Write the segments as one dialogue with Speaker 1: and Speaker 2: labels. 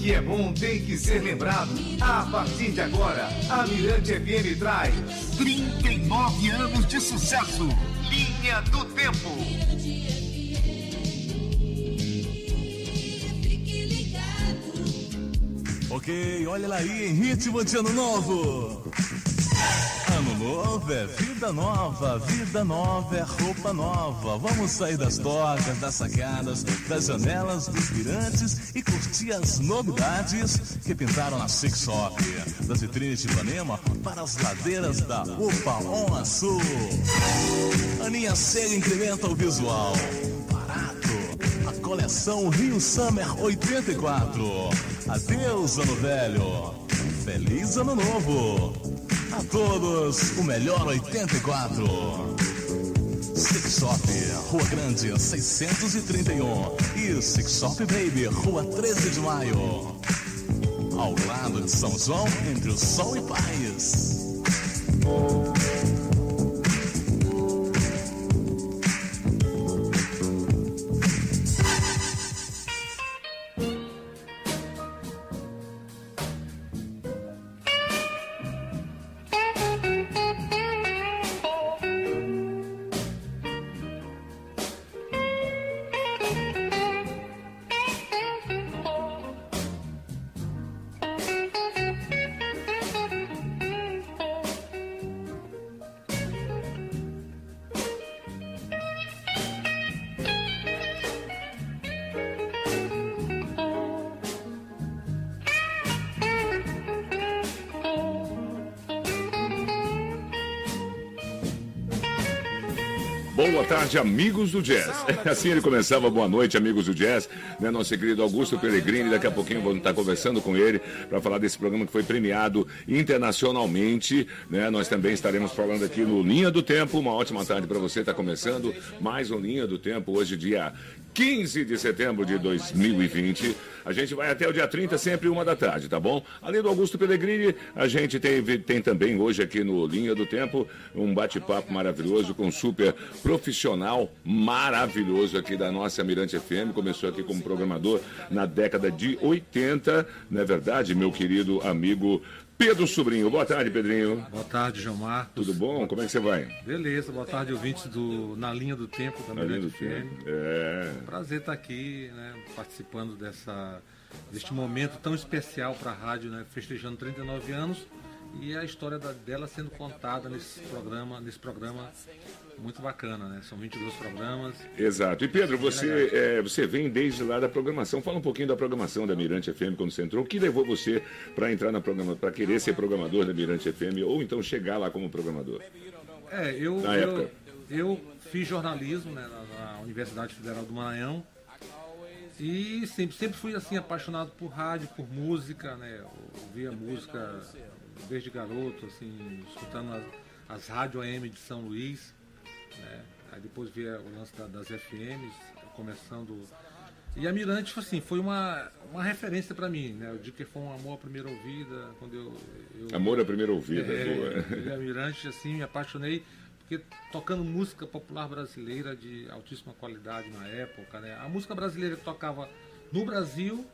Speaker 1: que é bom tem que ser lembrado. A partir de agora, a Mirante FM traz 39 anos de sucesso. Linha do Tempo.
Speaker 2: Ok, olha lá aí em ritmo de ano novo. Ano novo é vida nova, vida nova é roupa nova. Vamos sair das tocas, das sacadas, das janelas, dos mirantes e curtir as novidades que pintaram na Six Shop. Das vitrines de Ipanema para as ladeiras da Upa On Sul. Aninha Ceia incrementa o visual. Barato. A coleção Rio Summer 84. Adeus, ano velho. Feliz ano novo. A todos, o melhor 84. Six Shop, Rua Grande, 631. E Six Shop Baby, Rua 13 de Maio. Ao lado de São João, entre o sol e paz.
Speaker 3: Tarde, amigos do jazz. Assim ele começava, boa noite, amigos do jazz. Né, nosso querido Augusto Pellegrini, daqui a pouquinho vamos estar conversando com ele para falar desse programa que foi premiado internacionalmente. Né? Nós também estaremos falando aqui no Linha do Tempo. Uma ótima tarde para você. Está começando mais um Linha do Tempo, hoje, dia 15 de setembro de 2020. A gente vai até o dia 30, sempre uma da tarde, tá bom? Além do Augusto Pellegrini, a gente tem, tem também hoje aqui no Linha do Tempo um bate-papo maravilhoso com um super profissional maravilhoso aqui da nossa Mirante FM. Começou aqui como programador na década de 80, não é verdade, meu querido amigo Pedro Sobrinho. Boa tarde, Pedrinho.
Speaker 4: Boa tarde, João Marcos.
Speaker 3: Tudo bom? Como é que você vai?
Speaker 4: Beleza, boa tarde, ouvintes do Na Linha do Tempo da Mirante FM.
Speaker 3: É.
Speaker 4: Prazer estar aqui, né, participando dessa, deste momento tão especial para a rádio, né, festejando 39 anos e a história da, dela sendo contada nesse programa, nesse programa muito bacana, né? São 22 programas.
Speaker 3: Exato. E Pedro, você, é, você vem desde lá da programação. Fala um pouquinho da programação da Mirante FM quando você entrou. O que levou você para entrar na programa, para querer ser programador da Mirante FM ou então chegar lá como programador?
Speaker 4: É, eu,
Speaker 3: Na
Speaker 4: eu,
Speaker 3: época.
Speaker 4: eu fiz jornalismo né, na, na Universidade Federal do Maranhão e sempre, sempre fui assim apaixonado por rádio, por música, né? Ouvia música desde garoto, assim, escutando as, as rádio AM de São Luís, né? Aí depois via o lance da- das FMs, começando. E a Mirante, assim, foi uma, uma referência para mim, né? Eu digo que foi um amor à primeira ouvida, quando eu. eu
Speaker 3: Amor à primeira ouvida,
Speaker 4: é,
Speaker 3: boa.
Speaker 4: e a Mirante, assim, me apaixonei, porque tocando música popular brasileira de altíssima qualidade na época, né? A música brasileira que tocava no Brasil,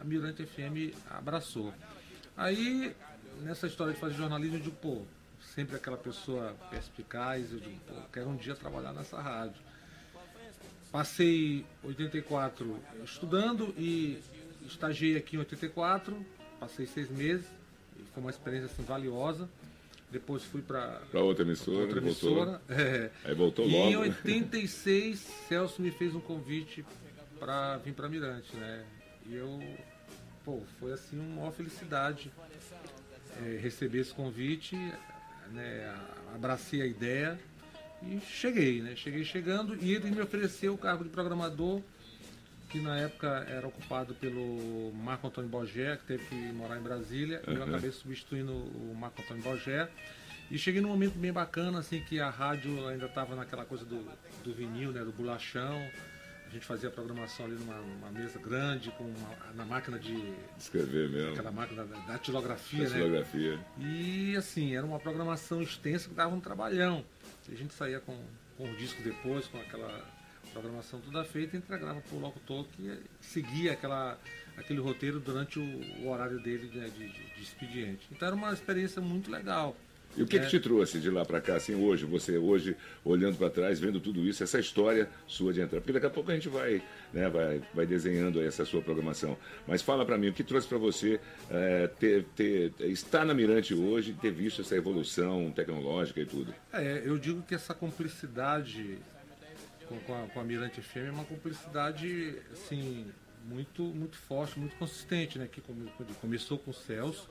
Speaker 4: a Mirante FM abraçou. Aí, nessa história de fazer jornalismo, eu digo, pô, sempre aquela pessoa perspicaz, eu digo, pô, quero um dia trabalhar nessa rádio. Passei 84 estudando e estagiei aqui em 84, passei seis meis, e foi uma experiência assim, valiosa. Depois fui para
Speaker 3: Para outra emissora,
Speaker 4: outra
Speaker 3: voltou.
Speaker 4: emissora. é.
Speaker 3: Aí voltou
Speaker 4: E em
Speaker 3: logo.
Speaker 4: 86, Celso me fez um convite para vir para Mirante, né? E eu, pô, foi assim uma maior felicidade é, receber esse convite, né? Abracei a ideia e cheguei, né? Cheguei chegando e ele me ofereceu o cargo de programador que na época era ocupado pelo Marco Antônio Bogé, que teve que morar em Brasília. e Eu
Speaker 3: Uhum.
Speaker 4: acabei substituindo o Marco Antônio Bogé. E cheguei num momento bem bacana, assim, que a rádio ainda estava naquela coisa do, do vinil, né, do bolachão. A gente fazia a programação ali numa, numa mesa grande, com uma- na máquina de.
Speaker 3: Escrever mesmo.
Speaker 4: aquela máquina da, da datilografia, né? E assim, era uma programação extensa que dava um trabalhão. A gente saía com, com os discos depois, com aquela programação toda feita e entregava para o locutor que seguia aquela, aquele roteiro durante o, o horário dele né, de, de, de, expediente. Então era uma experiência muito legal.
Speaker 3: E o que, é... que te trouxe de lá para cá, assim, hoje, você hoje, olhando para trás, vendo tudo isso, essa história sua de entrar? Porque daqui a pouco a gente vai, né, vai, vai desenhando essa sua programação. Mas fala para mim, o que trouxe para você é, ter, ter, estar na Mirante hoje, ter visto essa evolução tecnológica e tudo?
Speaker 4: É, eu digo que essa cumplicidade com, com, a, com a Mirante FM é uma cumplicidade, assim, muito, muito forte, muito consistente, né? Que começou com o Celso,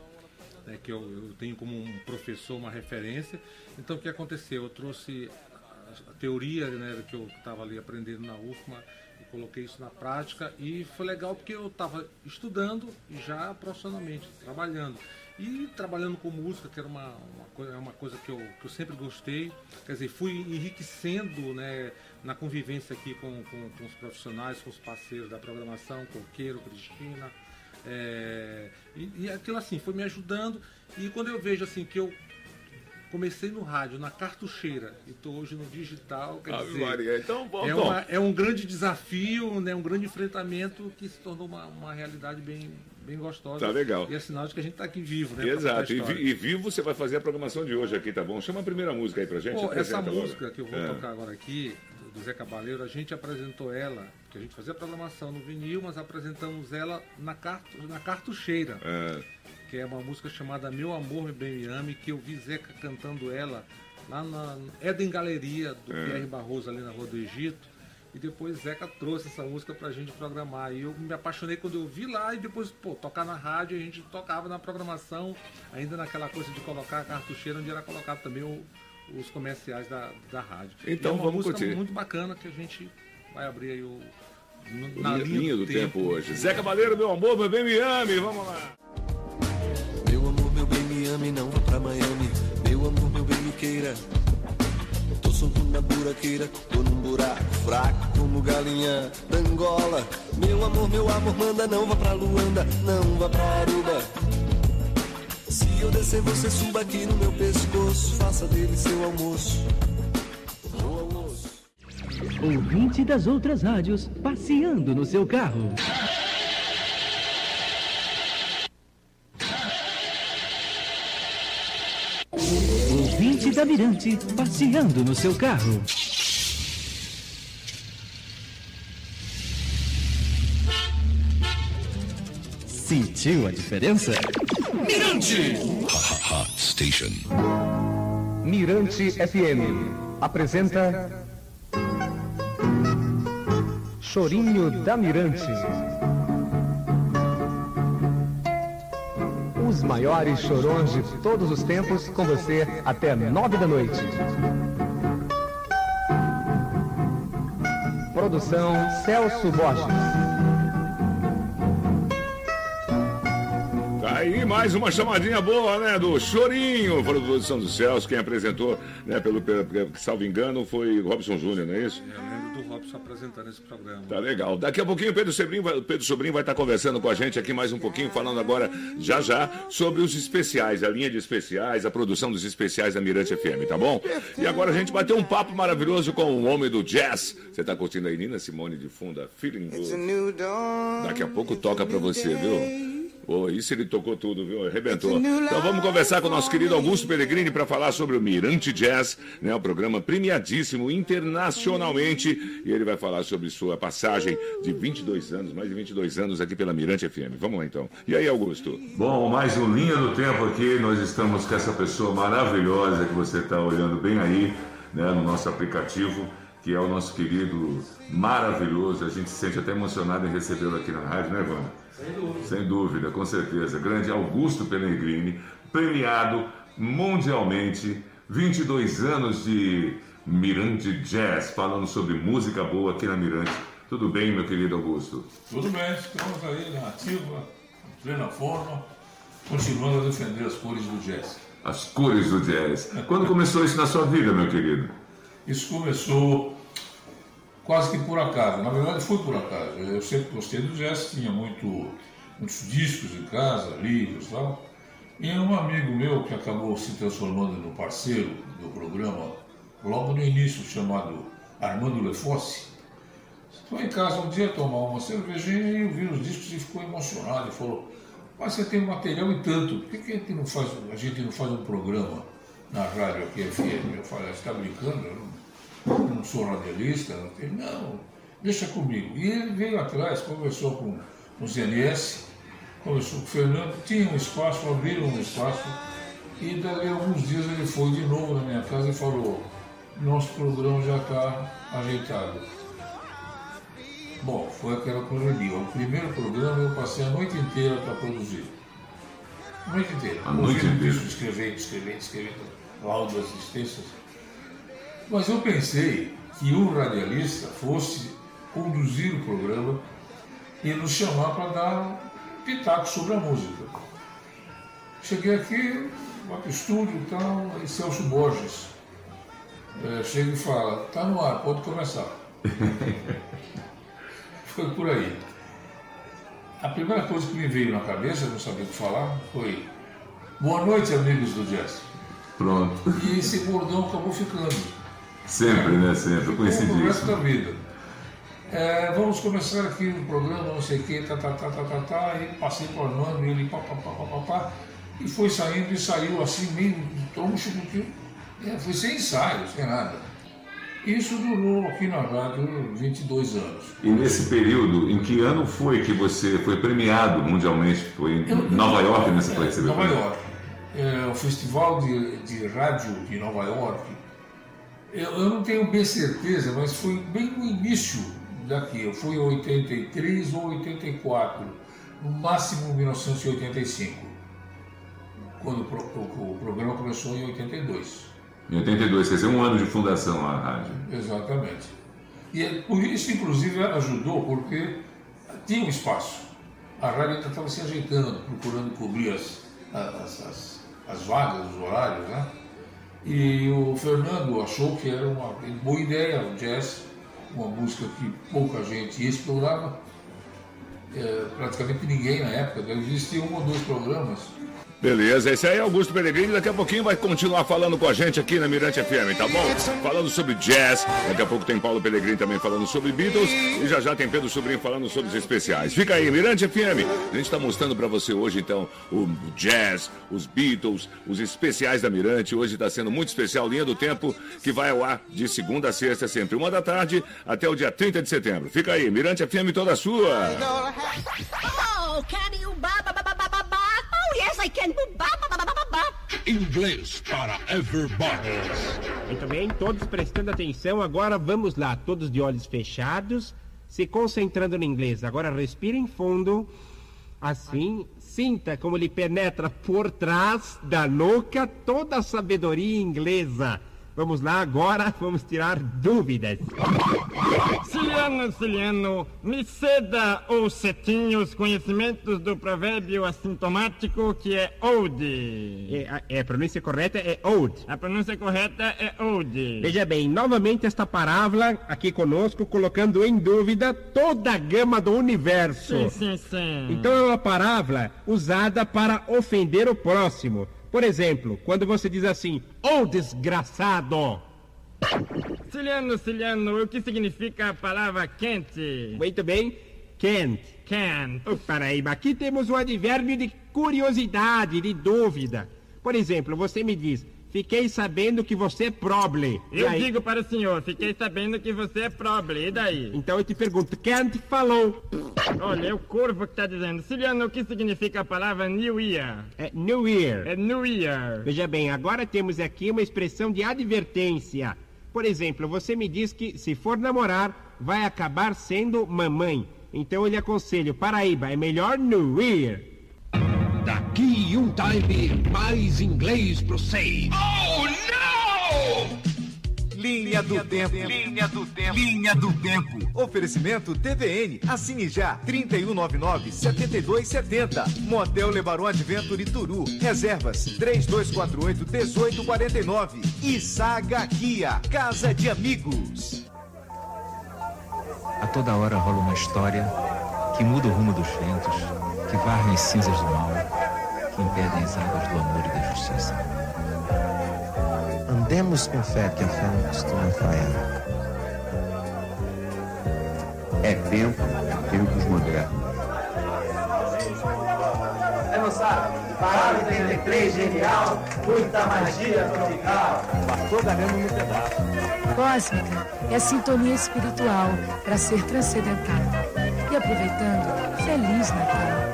Speaker 4: né, que eu, eu, tenho como um professor uma referência. Então o que aconteceu? Eu trouxe a, a teoria né, que eu estava ali aprendendo na UFMA e coloquei isso na prática e foi legal porque eu estava estudando já profissionalmente, trabalhando. E trabalhando com música, que era uma, uma, é uma coisa que eu, que eu sempre gostei, quer dizer, fui enriquecendo né, na convivência aqui com, com, com os profissionais, com os parceiros da programação, Coqueiro, Cristina, é, e, e, aquilo assim foi me ajudando. E quando eu vejo assim que eu comecei no rádio, na cartucheira, e estou hoje no digital, quer dizer,
Speaker 3: Maria, então, bom,
Speaker 4: é, uma, é, um grande desafio, né, um grande enfrentamento que se tornou uma, uma realidade bem, bem gostosa.
Speaker 3: Tá legal.
Speaker 4: E é sinal de que a gente está aqui vivo, né?
Speaker 3: Exato. E, vi, e, vivo você vai fazer a programação de hoje aqui, tá bom? Chama a primeira música aí pra gente.
Speaker 4: Pô, essa música que eu vou é. tocar agora aqui, do Zé Cabaleiro, a gente apresentou ela, que a gente fazia programação no vinil, mas apresentamos ela na, cartu, na cartucheira. É. Que é uma música chamada Meu Amor, Me Bem Me Ame, que eu vi Zeca cantando ela lá na Eden Galeria do é. Pierre Barroso, ali na Rua do Egito. E depois Zeca trouxe essa música pra gente programar. E eu me apaixonei quando eu vi lá e depois, pô, tocar na rádio, a gente tocava na programação, ainda naquela coisa de colocar a cartucheira, onde era colocado também o, os comerciais da, da rádio.
Speaker 3: Então é uma vamos
Speaker 4: música
Speaker 3: curtir.
Speaker 4: muito bacana que a gente vai abrir aí o.
Speaker 3: Na linha, linha do, do tempo, tempo, hoje. Zé Cavaleiro, meu amor, meu bem me ame, vamos lá.
Speaker 5: Meu amor, meu bem me ame, não vá pra Miami. Meu amor, meu bem me queira. Tô solto na buraqueira, tô num buraco fraco como galinha da Angola. Meu amor, meu amor, manda, não vá pra Luanda, não vá pra Aruba. Se eu descer, você suba aqui no meu pescoço. Faça dele seu almoço.
Speaker 6: Ouvinte das outras rádios, passeando no seu carro. Ouvinte da Mirante, passeando no seu carro. Sentiu a diferença?
Speaker 7: Mirante! Hot Station.
Speaker 8: Mirante FM apresenta Chorinho da Mirante. Os maiores chorões de todos os tempos com você até nove da noite. Produção Celso Borges.
Speaker 3: Aí mais uma chamadinha boa, né? Do Chorinho, produção do Celso. Quem apresentou, né, pelo, pelo, salvo engano, foi Robson Júnior, não é isso?
Speaker 4: Apresentando esse programa.
Speaker 3: Tá legal. Daqui a pouquinho o Pedro Sobrinho vai, Pedro Sobrinho vai estar conversando com a gente aqui mais um pouquinho, falando agora, já já, sobre os especiais, a linha de especiais, a produção dos especiais da Mirante FM, tá bom? E agora a gente vai ter um papo maravilhoso com o homem do jazz. Você tá curtindo aí, Nina Simone de Funda, Feeling Good. Daqui a pouco toca pra você, viu? Oh, isso ele tocou tudo, viu? Arrebentou. Então vamos conversar com o nosso querido Augusto Pellegrini para falar sobre o Mirante Jazz, né? O programa premiadíssimo internacionalmente. E ele vai falar sobre sua passagem de 22 anos, mais de 22 anos aqui pela Mirante FM. Vamos lá então. E aí, Augusto?
Speaker 9: Bom, mais um Linha do Tempo aqui. Nós estamos com essa pessoa maravilhosa que você está olhando bem aí, né? No nosso aplicativo que é o nosso querido maravilhoso. A gente se sente até emocionado em recebê-lo aqui na rádio, né, Vânia?
Speaker 4: Sem dúvida.
Speaker 9: Sem dúvida, com certeza. Grande Augusto Pellegrini, premiado mundialmente, 22 anos de Mirante Jazz, falando sobre música boa aqui na Mirante. Tudo bem, meu querido Augusto?
Speaker 10: Tudo bem, estamos aí na ativa, plena forma, continuando a defender as cores do jazz.
Speaker 9: As cores do jazz. Quando começou isso na sua vida, meu querido?
Speaker 10: Isso começou quase que por acaso. Na verdade, foi por acaso. Eu sempre gostei do jazz, tinha muito, muitos discos em casa, livros e tal. E um amigo meu que acabou se transformando no parceiro do programa logo no início, chamado Armando Lefosse, Foi em casa um dia tomar uma cervejinha e ouviu os discos e ficou emocionado. E falou, mas você tem material e tanto, por que, que a, gente não faz, a gente não faz um programa na rádio aqui FM? Eu falei, você está brincando? Eu não, não sou radialista. Não, tem, não, deixa comigo. E ele veio atrás, conversou com, com o ZNS, conversou com o Fernando, tinha um espaço, abriram um espaço. E dali alguns dias ele foi de novo na minha casa e falou, nosso programa já está ajeitado. Bom, foi aquela correria. O primeiro programa eu passei a noite inteira para produzir. A noite inteira.
Speaker 3: A noite inteira.
Speaker 10: escrevendo, escrevendo, escrevendo laudas extensas. Mas eu pensei que o radialista fosse conduzir o programa e nos chamar para dar um pitaco sobre a música. Cheguei aqui, vai para o estúdio e tal, e Celso Borges é, chega e fala, tá no ar, pode começar. Foi por aí. A primeira coisa que me veio na cabeça, não sabia o que falar, foi Boa noite, amigos do jazz.
Speaker 3: Pronto.
Speaker 10: E esse bordão acabou ficando.
Speaker 3: Sempre, né? Sempre.
Speaker 10: Ficou pro resto
Speaker 3: Conhecidíssimo.
Speaker 10: da vida. É, vamos começar aqui no programa, não sei o que, tá, tá, tá, tá, tá, tá, e passei o Armando, e ele pá, pá, pá, pá, pá, pá, e foi saindo e saiu assim, meio troncho, porque é, foi sem ensaio, sem nada. Isso durou aqui na rádio 22 anos.
Speaker 3: E nesse período, em que ano foi que você foi premiado mundialmente? Foi em
Speaker 10: Eu-
Speaker 3: Nova York, né? Você
Speaker 10: É,
Speaker 3: foi receber
Speaker 10: Nova
Speaker 3: o?
Speaker 10: York. É, o Festival de, de Rádio de Nova York. Eu, eu não tenho bem certeza, mas foi bem no início daqui. Fui em 83 ou 84, no máximo 1985, quando o, o- programa começou em 82.
Speaker 3: Em 82, quer dizer, um ano de fundação a rádio.
Speaker 10: Exatamente. E é- por isso, inclusive, ajudou, porque tinha um espaço. A rádio ainda estava se ajeitando, procurando cobrir as, as, as, as vagas, os horários, né? E o Fernando achou que era uma boa ideia, o jazz, uma música que pouca gente explorava. É, praticamente ninguém na época, deve existir um ou dois programas.
Speaker 3: Beleza, esse aí é Augusto Peregrini. Daqui a pouquinho vai continuar falando com a gente aqui na Mirante FM, tá bom? Falando sobre jazz. Daqui a pouco tem Paulo Peregrini também falando sobre Beatles. E já já tem Pedro Sobrinho falando sobre os especiais. Fica aí, Mirante FM. A gente está mostrando para você hoje, então, o jazz, os Beatles, os especiais da Mirante. Hoje está sendo muito especial, Linha do Tempo, que vai ao ar de segunda a sexta, sempre uma da tarde, até o dia 30 de setembro. Fica aí, Mirante FM toda sua.
Speaker 11: Oh, yes, I can.
Speaker 7: Inglês para everybody.
Speaker 12: Muito bem, todos prestando atenção. Agora vamos lá, todos de olhos fechados, se concentrando no inglês. Agora respirem fundo. Assim, sinta como lhe penetra por trás da nuca toda a sabedoria inglesa. Vamos lá, agora vamos tirar dúvidas.
Speaker 13: Ciliano, Ciliano, me ceda ou cetinho os conhecimentos do provérbio assintomático que é old.
Speaker 12: É, a- é, a pronúncia correta é old.
Speaker 13: A pronúncia correta é old.
Speaker 12: Veja bem, novamente esta parábola aqui conosco, colocando em dúvida toda a gama do universo.
Speaker 13: Sim, sim, sim.
Speaker 12: Então é uma parábola usada para ofender o próximo. Por exemplo, quando você diz assim, ô desgraçado.
Speaker 13: Ciliano, Ciliano, o que significa a palavra quente?
Speaker 12: Muito bem, can't.
Speaker 13: Can't.
Speaker 12: Oh, Paraíba, aqui temos um advérbio de curiosidade, de dúvida. Por exemplo, você me diz, fiquei sabendo que você é proble.
Speaker 13: Eu
Speaker 12: aí-
Speaker 13: digo para o senhor, fiquei sabendo que você é pobre, e daí?
Speaker 12: Então eu te pergunto, can't falou.
Speaker 13: Olha, é o corvo que está dizendo. Ciliano, o que significa a palavra New Year?
Speaker 12: É New Year.
Speaker 13: É New Year.
Speaker 12: Veja bem, agora temos aqui uma expressão de advertência. Por exemplo, você me diz que se for namorar, vai acabar sendo mamãe. Então eu lhe aconselho, Paraíba, é melhor New Year.
Speaker 7: Daqui um time, mais inglês pro sei.
Speaker 1: Oh, não! Linha do Tempo. Linha do Tempo. Linha do Tempo. Oferecimento TVN. Assine já. 3199-7270. Motel Lebaron Adventure Turu. Reservas 3248-1849. E Saga Kia. Casa de Amigos.
Speaker 14: A toda hora rola uma história que muda o rumo dos ventos, que varre as cinzas do mal, impedem as águas do amor e da justiça.
Speaker 15: Andemos com fé que a fé não costuma falhar. É tempo, tempos modernos.
Speaker 16: É moçada, para 83 genial, muita magia tropical.
Speaker 17: Passou garando no pedaço.
Speaker 18: Cósmica é a sintonia espiritual para ser transcendental. E aproveitando, Feliz Natal.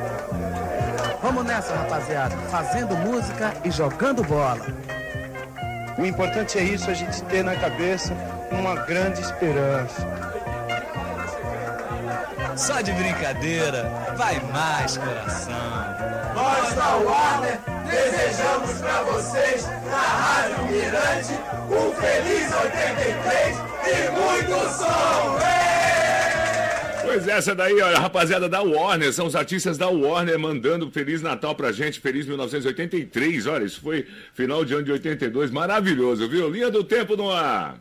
Speaker 17: Vamos nessa, rapaziada. Fazendo música e jogando bola.
Speaker 19: O importante é isso, a gente ter na cabeça uma grande esperança.
Speaker 2: Só de brincadeira, vai mais coração.
Speaker 16: Nós da Warner desejamos pra vocês, na Rádio Mirante, um feliz 83 e muito som!
Speaker 3: Pois é, essa daí, olha, a rapaziada da Warner, são os artistas da Warner mandando Feliz Natal pra gente, Feliz 1983. Olha, isso foi final de ano de 82, maravilhoso, viu? Linha do tempo no ar.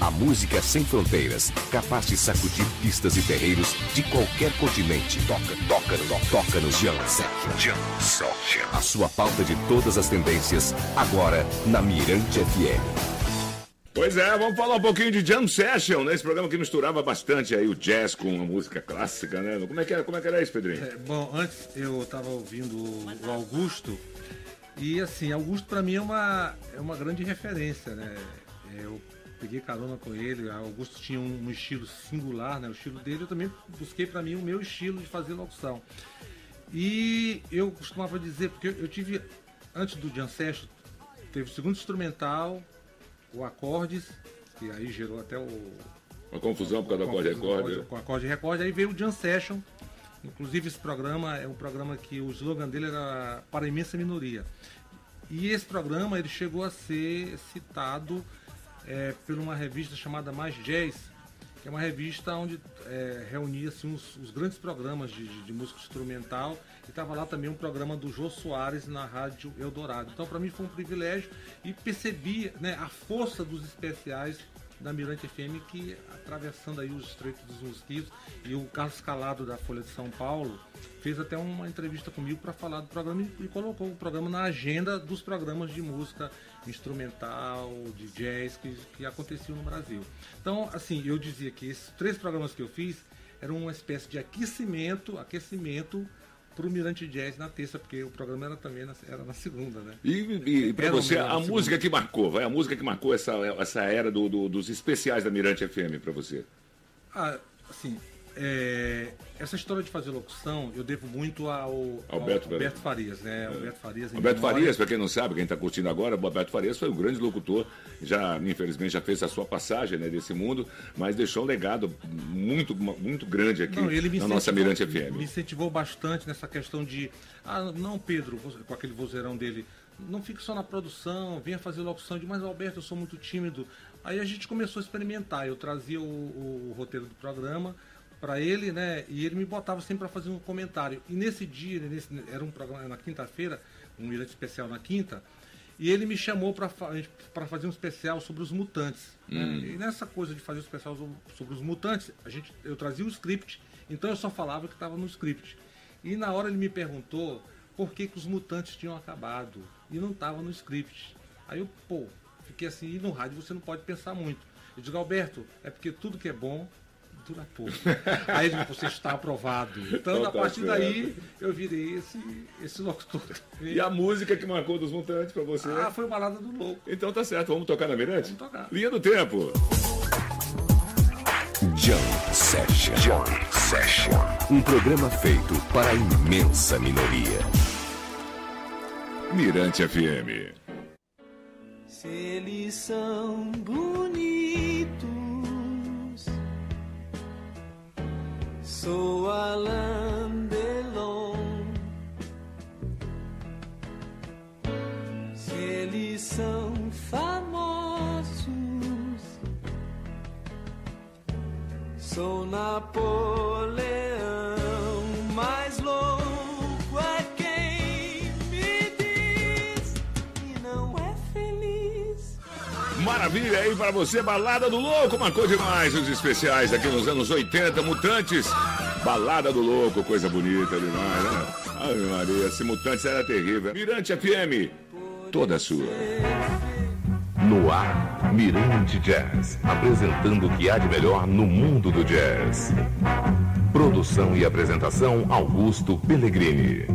Speaker 20: A música sem fronteiras, capaz de sacudir pistas e terreiros de qualquer continente. Toca, toca, no, toca no Session. A sua pauta de todas as tendências, agora na Mirante FM.
Speaker 3: Pois é, vamos falar um pouquinho de Jam Session, né? Esse programa que misturava bastante aí o jazz com a música clássica, né? Como é que era, como é que era isso, Pedrinho?
Speaker 4: É, bom, antes eu estava ouvindo o Augusto e assim, Augusto para mim é uma, é uma grande referência, né? Eu peguei carona com ele, Augusto tinha um, um estilo singular, né? O estilo dele, eu também busquei para mim o meu estilo de fazer locução. E eu costumava dizer, porque eu tive, antes do Jam Session, teve o segundo instrumental, o acordes, que aí gerou até o.
Speaker 3: Uma confusão por causa do acorde recorde.
Speaker 4: Com acorde recorde, aí veio o Jam Session. Inclusive esse programa é um programa que o slogan dele era para a imensa minoria. E esse programa ele chegou a ser citado é, por uma revista chamada Mais Jazz, que é uma revista onde é, reunia assim, os, os, grandes programas de, de, de música instrumental e estava lá também um programa do Jô Soares na Rádio Eldorado. Então para mim foi um privilégio e percebi né, a força dos especiais da Mirante FM que atravessando aí os estreitos dos mosquitos e o Carlos Calado da Folha de São Paulo fez até uma entrevista comigo para falar do programa e, e colocou o programa na agenda dos programas de música instrumental, de jazz que, que aconteciam no Brasil. Então, assim, eu dizia que esses três programas que eu fiz eram uma espécie de aquecimento, aquecimento para o Mirante Jazz na terça, porque o programa era também na, era na segunda, né?
Speaker 3: E, e, e para você, a música que marcou, vai, a música que marcou essa, essa era do, do, dos especiais da Mirante FM para você?
Speaker 4: Ah, assim, é, essa história de fazer locução eu devo muito ao
Speaker 3: Alberto,
Speaker 4: ao Alberto Farias, né? É. Alberto Farias.
Speaker 3: Alberto Farias, para quem não sabe, quem está curtindo agora, o Alberto Farias foi um grande locutor, já infelizmente já fez a sua passagem né, desse mundo, mas deixou um legado muito muito grande aqui
Speaker 4: não,
Speaker 3: na nossa Mirante FM.
Speaker 4: Me incentivou bastante nessa questão de, ah, não Pedro, com aquele vozeirão dele, não fique só na produção, venha fazer locução de, mas Alberto, eu sou muito tímido. Aí a gente começou a experimentar. Eu trazia o, o, o roteiro do programa, para ele, né? E ele me botava sempre para fazer um comentário. E nesse dia, nesse, era um programa na quinta-feira, um mirante especial na quinta, e ele me chamou para fazer um especial sobre os mutantes. Né?
Speaker 3: Hum.
Speaker 4: E nessa coisa de fazer um especial sobre os mutantes, a gente, eu trazia o script, então eu só falava que estava no script. E na hora ele me perguntou por que, que os mutantes tinham acabado e não estava no script. Aí eu, pô, fiquei assim, e no rádio você não pode pensar muito. Eu digo, Alberto, é porque tudo que é bom Aí ele você está aprovado. Então,
Speaker 3: Então
Speaker 4: a
Speaker 3: tá
Speaker 4: partir
Speaker 3: certo.
Speaker 4: daí, eu virei esse, esse locutor.
Speaker 3: E a música que marcou dos Mutantes para você?
Speaker 4: Ah, foi Balada do Louco.
Speaker 3: Então tá certo, vamos tocar na Mirante?
Speaker 4: Vamos tocar.
Speaker 3: Linha do Tempo.
Speaker 20: Jam Session. Jam Session. Um programa feito para a imensa minoria.
Speaker 3: Mirante FM.
Speaker 5: Se eles são bonitos, sou Alain Delon. Se eles são famosos, sou Napoleão. Mais louco é quem me diz que não é feliz.
Speaker 3: Maravilha aí para você, Balada do Louco, marcou demais os especiais aqui nos anos 80, Mutantes. Balada do Louco, coisa bonita demais, né? Ai, Maria, esse Mutantes era terrível. Mirante FM, toda sua.
Speaker 20: No ar, Mirante Jazz, apresentando o que há de melhor no mundo do jazz. Produção e apresentação Augusto Pellegrini.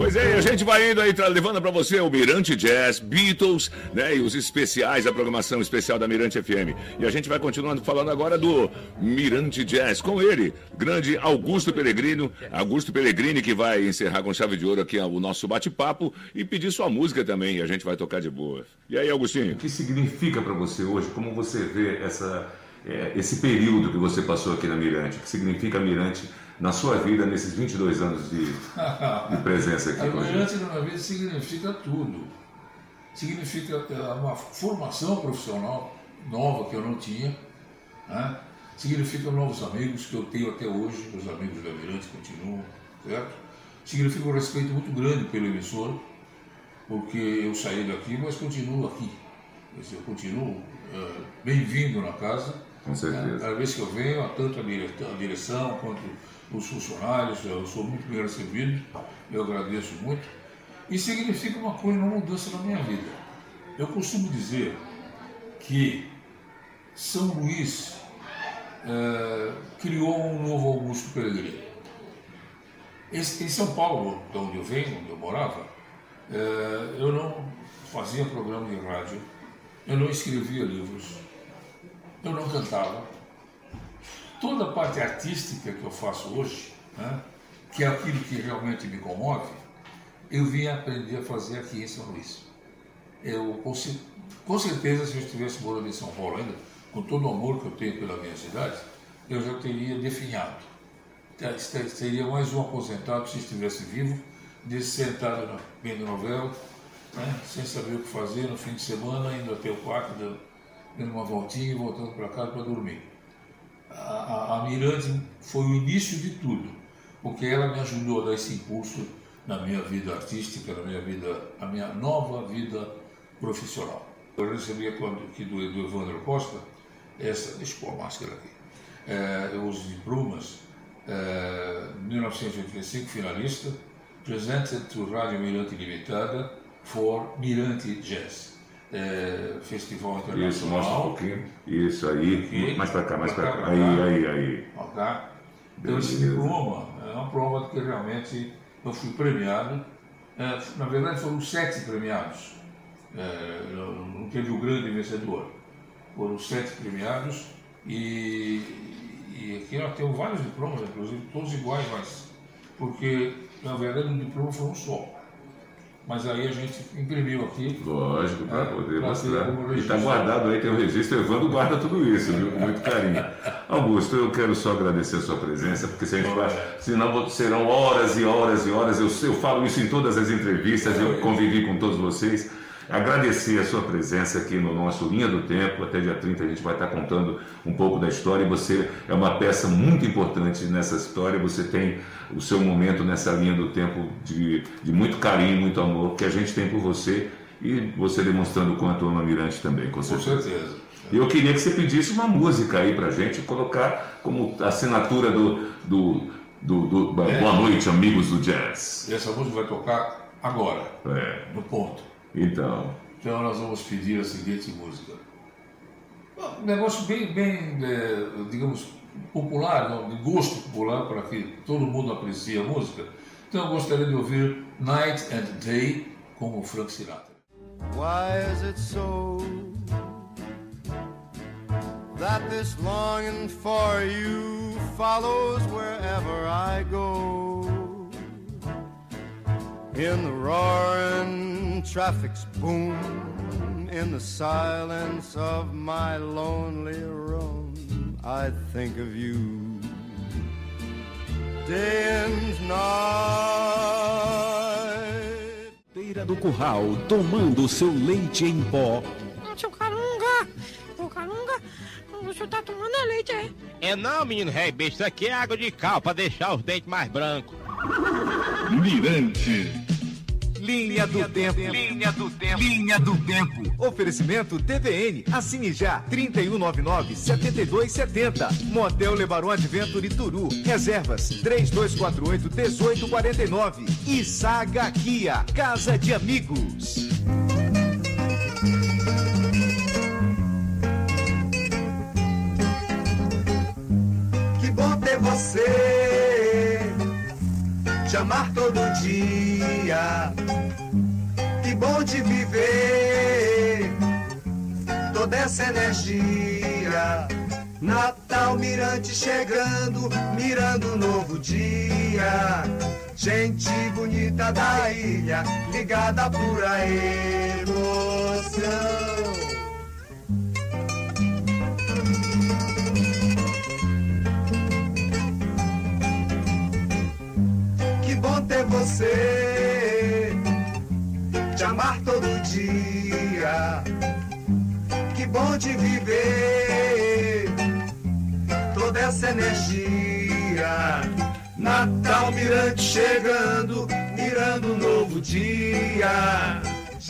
Speaker 3: Pois é, a gente vai indo aí, levando para você o Mirante Jazz, Beatles, né, e os especiais, a programação especial da Mirante FM. E a gente vai continuando falando agora do Mirante Jazz, com ele, grande Augusto Pellegrino, Augusto Pellegrini, que vai encerrar com chave de ouro aqui o nosso bate-papo e pedir sua música também, e a gente vai tocar de boa. E aí, Augustinho?
Speaker 9: O que significa para você hoje? Como você vê essa, é, esse período que você passou aqui na Mirante? O que significa Mirante na sua vida nesses 22 anos de, de presença aqui
Speaker 10: A? Mirante na minha vida significa tudo. Significa eh, uma formação profissional nova que eu não tinha. Né? Significa novos amigos que eu tenho até hoje, meus amigos da Mirante continuam, certo? Significa um respeito muito grande pelo emissor, porque eu saí daqui, mas continuo aqui. Eu continuo eh, bem-vindo na casa.
Speaker 9: Com certeza.
Speaker 10: Né? Cada vez que eu venho, tanto a direção quanto os funcionários, eu sou muito bem recebido, eu agradeço muito. E significa uma coisa, uma mudança na minha vida. Eu costumo dizer que São Luís eh, criou um novo Augusto Pellegrini. Esse- Em São Paulo, de onde eu venho, onde eu morava, eh, eu não fazia programa de rádio, eu não escrevia livros, eu não cantava. Toda a parte artística que eu faço hoje, né, que é aquilo que realmente me comove, eu vim aprender a fazer aqui em São Luís. Eu, com, cer- com certeza, se eu estivesse morando em São Paulo ainda, com todo o amor que eu tenho pela minha cidade, eu já teria definhado. Seria mais um aposentado se estivesse vivo, desse sentado na- vendo novela, né, sem saber o que fazer no fim de semana, indo até o quarto, dando uma voltinha e voltando para casa para dormir. A, a, Mirante foi o início de tudo, porque ela me ajudou a dar esse impulso na minha vida artística, na minha vida, na minha nova vida profissional. Eu recebi quando, aqui do, do Evandro Costa, essa, deixa eu pôr a máscara aqui, é, os diplomas, é, 1985 finalista, presented to Rádio Mirante Limitada for Mirante Jazz, é, Festival Internacional.
Speaker 9: Isso, mostra um pouquinho. Isso aí. Mais pra cá, mais Pra cá.
Speaker 10: cá,
Speaker 9: Aí,
Speaker 10: cá.
Speaker 9: aí, aí.
Speaker 10: Ok? Então, esse diploma é uma prova de que realmente eu fui premiado. É, na verdade, foram sete premiados. É, não, não teve o grande vencedor. Foram sete premiados e, e aqui nós temos vários diplomas, inclusive todos iguais, mas porque na verdade o diploma foi um só. Mas aí a gente imprimiu aqui.
Speaker 9: Lógico, para
Speaker 10: É,
Speaker 9: poder
Speaker 10: pra
Speaker 9: mostrar. E está
Speaker 10: registro.
Speaker 9: guardado aí, tem o registro. O Evandro guarda tudo isso, viu? Com muito carinho. Augusto, eu quero só agradecer a sua presença, porque se a gente vai. Senão serão horas e horas e horas. Eu, eu falo isso em todas as entrevistas, eu convivi com todos vocês. Agradecer a sua presença aqui no nosso Linha do Tempo. Até dia 30 a gente vai estar contando um pouco da história. E você é uma peça muito importante nessa história. Você tem o seu momento nessa linha do tempo de, de muito carinho, muito amor que a gente tem por você. E você demonstrando o quanto ama Mirante também, com
Speaker 10: Com
Speaker 9: certeza.
Speaker 10: certeza.
Speaker 9: E eu queria que você pedisse uma música aí pra gente, colocar como assinatura do, do, do, do-
Speaker 10: É.
Speaker 9: Boa Noite, amigos do Jazz.
Speaker 10: E essa música vai tocar agora,
Speaker 9: É.
Speaker 10: no ponto.
Speaker 9: Então,
Speaker 10: Então nós vamos pedir a seguinte música. Um negócio bem, bem é, digamos, popular, de gosto popular, para que todo mundo aprecie a música. Então eu gostaria de ouvir Night and Day com o Frank Sinatra.
Speaker 5: Why is it so that this longing for you follows wherever I go? In the roaring traffic's boom, in the silence of my lonely room, I think of you day and night.
Speaker 21: Beira do Curral, tomando seu leite em pó.
Speaker 11: Seu Carunga! Ô Carunga, o senhor tá tomando é leite, é?
Speaker 12: É não, menino rei, bicho, isso aqui é água de cal pra deixar os dentes mais brancos.
Speaker 1: Mirante.
Speaker 22: Linha do Tempo. Linha do Tempo. Linha do Tempo. Oferecimento TVN. Assine já. 3199-7270. Motel Lebaron Adventure Turu. Reservas. 3248-1849. E Saga Kia. Casa de Amigos.
Speaker 16: Que bom ter você te amar todo dia. Que bom de viver toda essa energia. Natal Mirante chegando, mirando um novo dia. Gente bonita da ilha, ligada a pura emoção. Ter você, te amar todo dia. Que bom de viver toda essa energia. Natal Mirante chegando, mirando um novo dia.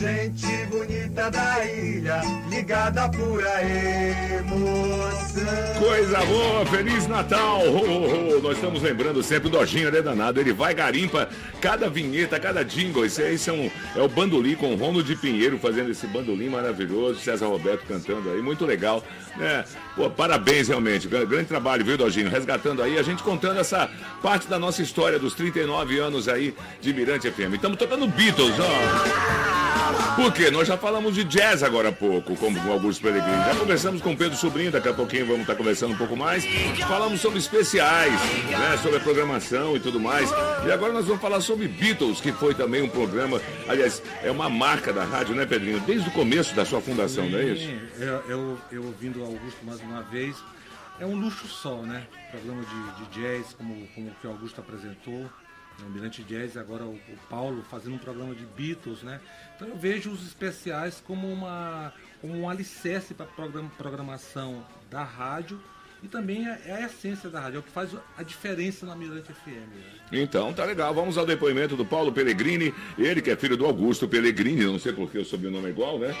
Speaker 16: Gente bonita da ilha, ligada pura emoção.
Speaker 3: Coisa boa, Feliz Natal! Ho, ho, ho. Nós estamos lembrando sempre do Dojinho né, danado. Ele vai garimpa cada vinheta, cada jingle. Esse aí são, é o bandolim com o Rono de Pinheiro fazendo esse bandolim maravilhoso. César Roberto cantando aí, muito legal. Né? Pô, parabéns realmente, Gra- grande trabalho, viu, Dojinho? Resgatando aí, a gente contando essa parte da nossa história dos 39 anos aí de Mirante FM. Estamos tocando Beatles, ó. Por quê? Nós já falamos de jazz agora há pouco, como com Augusto Peregrino. Já conversamos com Pedro Sobrinho, daqui a pouquinho vamos estar conversando um pouco mais. Falamos sobre especiais, né, sobre a programação e tudo mais. E agora nós vamos falar sobre Beatles, que foi também um programa, aliás, é uma marca da rádio, né, Pedrinho? Desde o começo da sua fundação, não é isso?
Speaker 4: Sim, Eu, eu, eu ouvindo Augusto mais uma vez, é um luxo só, né? Programa de, de jazz, como, como o que o Augusto apresentou, no Mirante Jazz, agora o, o Paulo fazendo um programa de Beatles, né? Então eu vejo os especiais como, uma, como um alicerce para a programação da rádio e também é, é a essência da rádio, é o que faz a diferença na Mirante FM. né?
Speaker 3: Então, tá legal. Vamos ao depoimento do Paulo Pellegrini. Ele que é filho do Augusto Pellegrini, não sei porque o sobrenome é igual, né?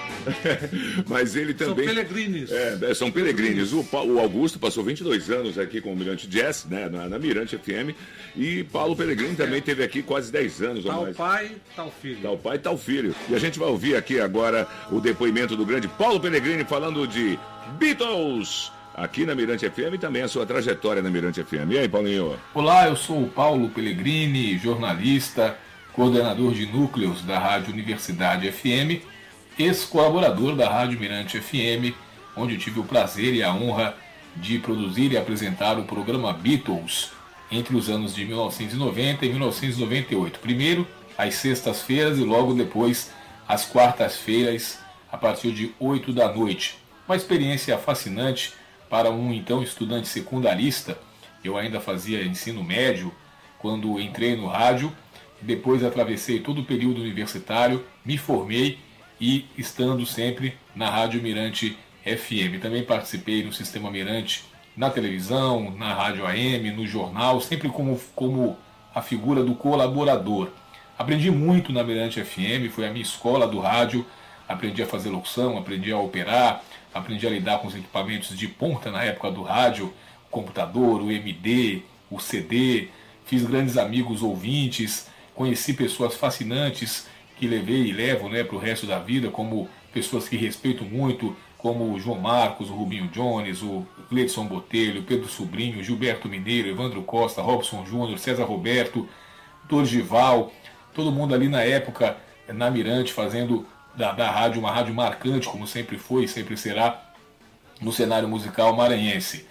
Speaker 3: Mas ele
Speaker 4: São
Speaker 3: também...
Speaker 4: Pelegrinis.
Speaker 3: É, é, são Pelegrinis. O, o Augusto passou 22 anos aqui com o Mirante Jazz, né? Na, na Mirante FM. E Paulo Pellegrini também teve aqui quase 10 anos ou
Speaker 4: Tal
Speaker 3: mais.
Speaker 4: pai, tal filho.
Speaker 3: Tal pai, tal filho. E a gente vai ouvir aqui agora o depoimento do grande Paulo Pellegrini falando de Beatles. Aqui na Mirante FM e também a sua trajetória na Mirante FM. E aí, Paulinho?
Speaker 23: Olá, eu sou o Paulo Pellegrini, jornalista, coordenador de núcleos da Rádio Universidade FM, ex-colaborador da Rádio Mirante FM, onde tive o prazer e a honra de produzir e apresentar o programa Beatles entre os anos de 1990 e 1998. Primeiro às sextas-feiras e logo depois às quartas-feiras, a partir de 8 da noite. Uma experiência fascinante para um então estudante secundarista. Eu ainda fazia ensino médio quando entrei no rádio. Depois atravessei todo o período universitário, me formei e estando sempre na Rádio Mirante FM. Também participei no Sistema Mirante na televisão, na Rádio AM, no jornal, sempre como, como a figura do colaborador. Aprendi muito na Mirante FM, foi a minha escola do rádio. Aprendi a fazer locução, aprendi a operar, aprendi a lidar com os equipamentos de ponta na época do rádio, o computador, o MD, o CD. Fiz grandes amigos ouvintes, conheci pessoas fascinantes que levei e levo né, para o resto da vida, como pessoas que respeito muito, como o João Marcos, o Rubinho Jones, o Gleidson Botelho, Pedro Sobrinho, Gilberto Mineiro, Evandro Costa, Robson Júnior, César Roberto, Torgival, todo mundo ali na época na Mirante fazendo da, da rádio uma rádio marcante, como sempre foi e sempre será no cenário musical maranhense.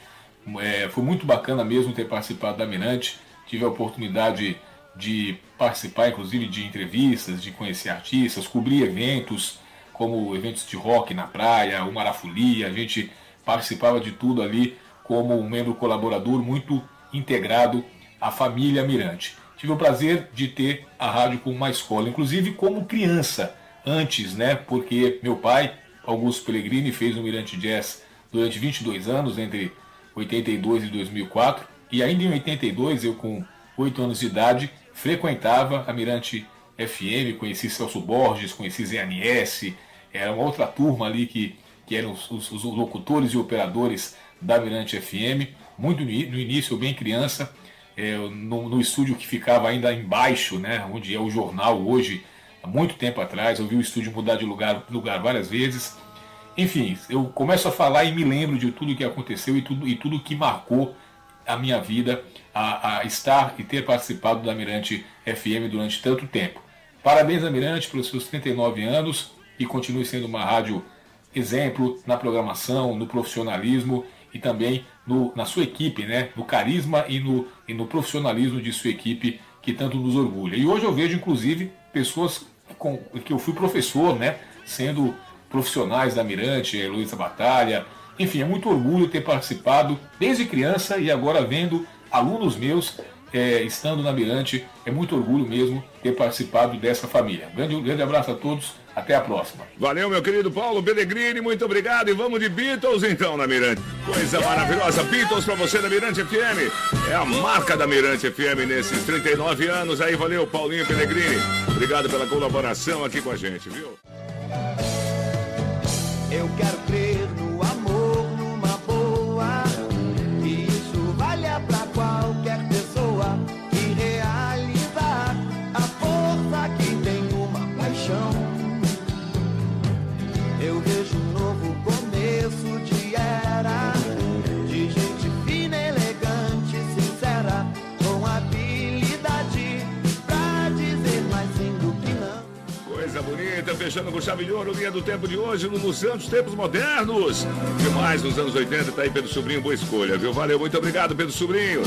Speaker 23: É, foi muito bacana mesmo ter participado da Mirante, tive a oportunidade de participar inclusive de entrevistas, de conhecer artistas, cobrir eventos, como eventos de rock na praia, o Marafolia, a gente participava de tudo ali como um membro colaborador muito integrado à família Mirante. Tive o prazer de ter a rádio como uma escola, inclusive como criança, antes, né? Porque meu pai, Augusto Pellegrini, fez o Mirante Jazz durante 22 anos, entre 82 e 2004, e ainda em 82, eu com 8 anos de idade, frequentava a Mirante FM, conheci Celso Borges, conheci Aniesse, era uma outra turma ali que, que eram os, os- os locutores e operadores da Mirante FM, muito no início, bem criança, é, no, no estúdio que ficava ainda embaixo, né, onde é o jornal hoje, há muito tempo atrás, eu vi o estúdio mudar de lugar, lugar várias vezes. Enfim, eu começo a falar e me lembro de tudo que aconteceu e tudo, e tudo que marcou a minha vida a, a estar e ter participado da Mirante FM durante tanto tempo. Parabéns, Mirante, pelos seus 39 anos e continue sendo uma rádio exemplo na programação, no profissionalismo e também no, na sua equipe, né? no carisma e no, e no profissionalismo de sua equipe que tanto nos orgulha. E hoje eu vejo, inclusive, pessoas com que eu fui professor, né? sendo profissionais da Mirante, Luísa Batalha. Enfim, é muito orgulho ter participado desde criança e agora vendo alunos meus é, estando na Mirante. É muito orgulho mesmo ter participado dessa família. Grande, grande abraço a todos. Até a próxima.
Speaker 3: Valeu, meu querido Paulo Pellegrini, muito obrigado. E vamos de Beatles então na Mirante. Coisa maravilhosa. Beatles pra você da Mirante FM. É a marca da Mirante FM nesses 39 anos. Aí, valeu, Paulinho Pellegrini. Obrigado pela colaboração aqui com a gente, viu?
Speaker 24: Eu quero crer
Speaker 3: 80, fechando com chave de ouro, linha do tempo de hoje, Lulu Santos, tempos modernos. mais nos anos 80, tá aí Pedro Sobrinho, boa escolha, viu? Valeu, muito obrigado, Pedro Sobrinho.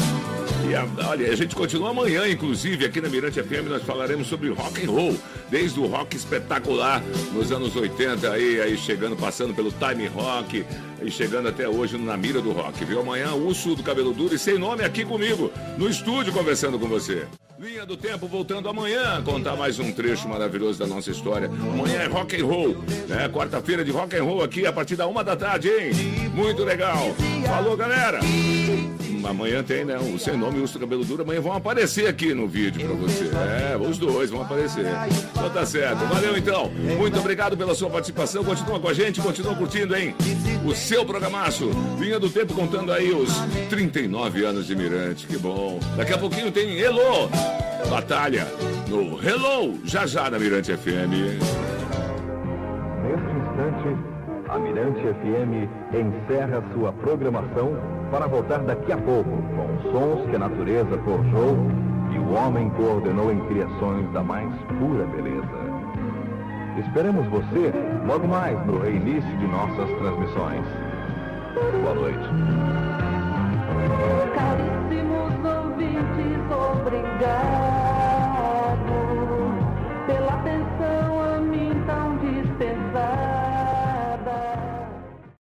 Speaker 3: E a, olha, a gente continua amanhã, inclusive, aqui na Mirante FM, nós falaremos sobre rock and roll, desde o rock espetacular nos anos 80, aí, aí chegando, passando pelo time rock e chegando até hoje na mira do rock, viu? Amanhã, Urso do Cabelo Duro e sem nome aqui comigo, no estúdio, conversando com você. Linha do Tempo voltando amanhã, contar mais um trecho maravilhoso da nossa história. Amanhã é rock and roll, né? Quarta-feira de rock and roll aqui a partir da uma da tarde, hein? Muito legal. Falou, galera. Amanhã tem, né? O sem nome e o urso cabelo duro. Amanhã vão aparecer aqui no vídeo pra você. É, os dois vão aparecer. Então tá certo. Valeu então. Muito obrigado pela sua participação. Continua com a gente, continua curtindo, hein? O seu programaço. Linha do Tempo contando aí os 39 anos de Mirante. Que bom. Daqui a pouquinho tem Hello. Batalha no Hello, já já na Mirante FM.
Speaker 25: Neste instante, a Mirante FM encerra sua programação para voltar daqui a pouco com sons que a natureza forjou e o homem coordenou em criações da mais pura beleza. Esperamos você logo mais no reinício de nossas transmissões. Boa noite.
Speaker 26: Caríssimos ouvintes, obrigado.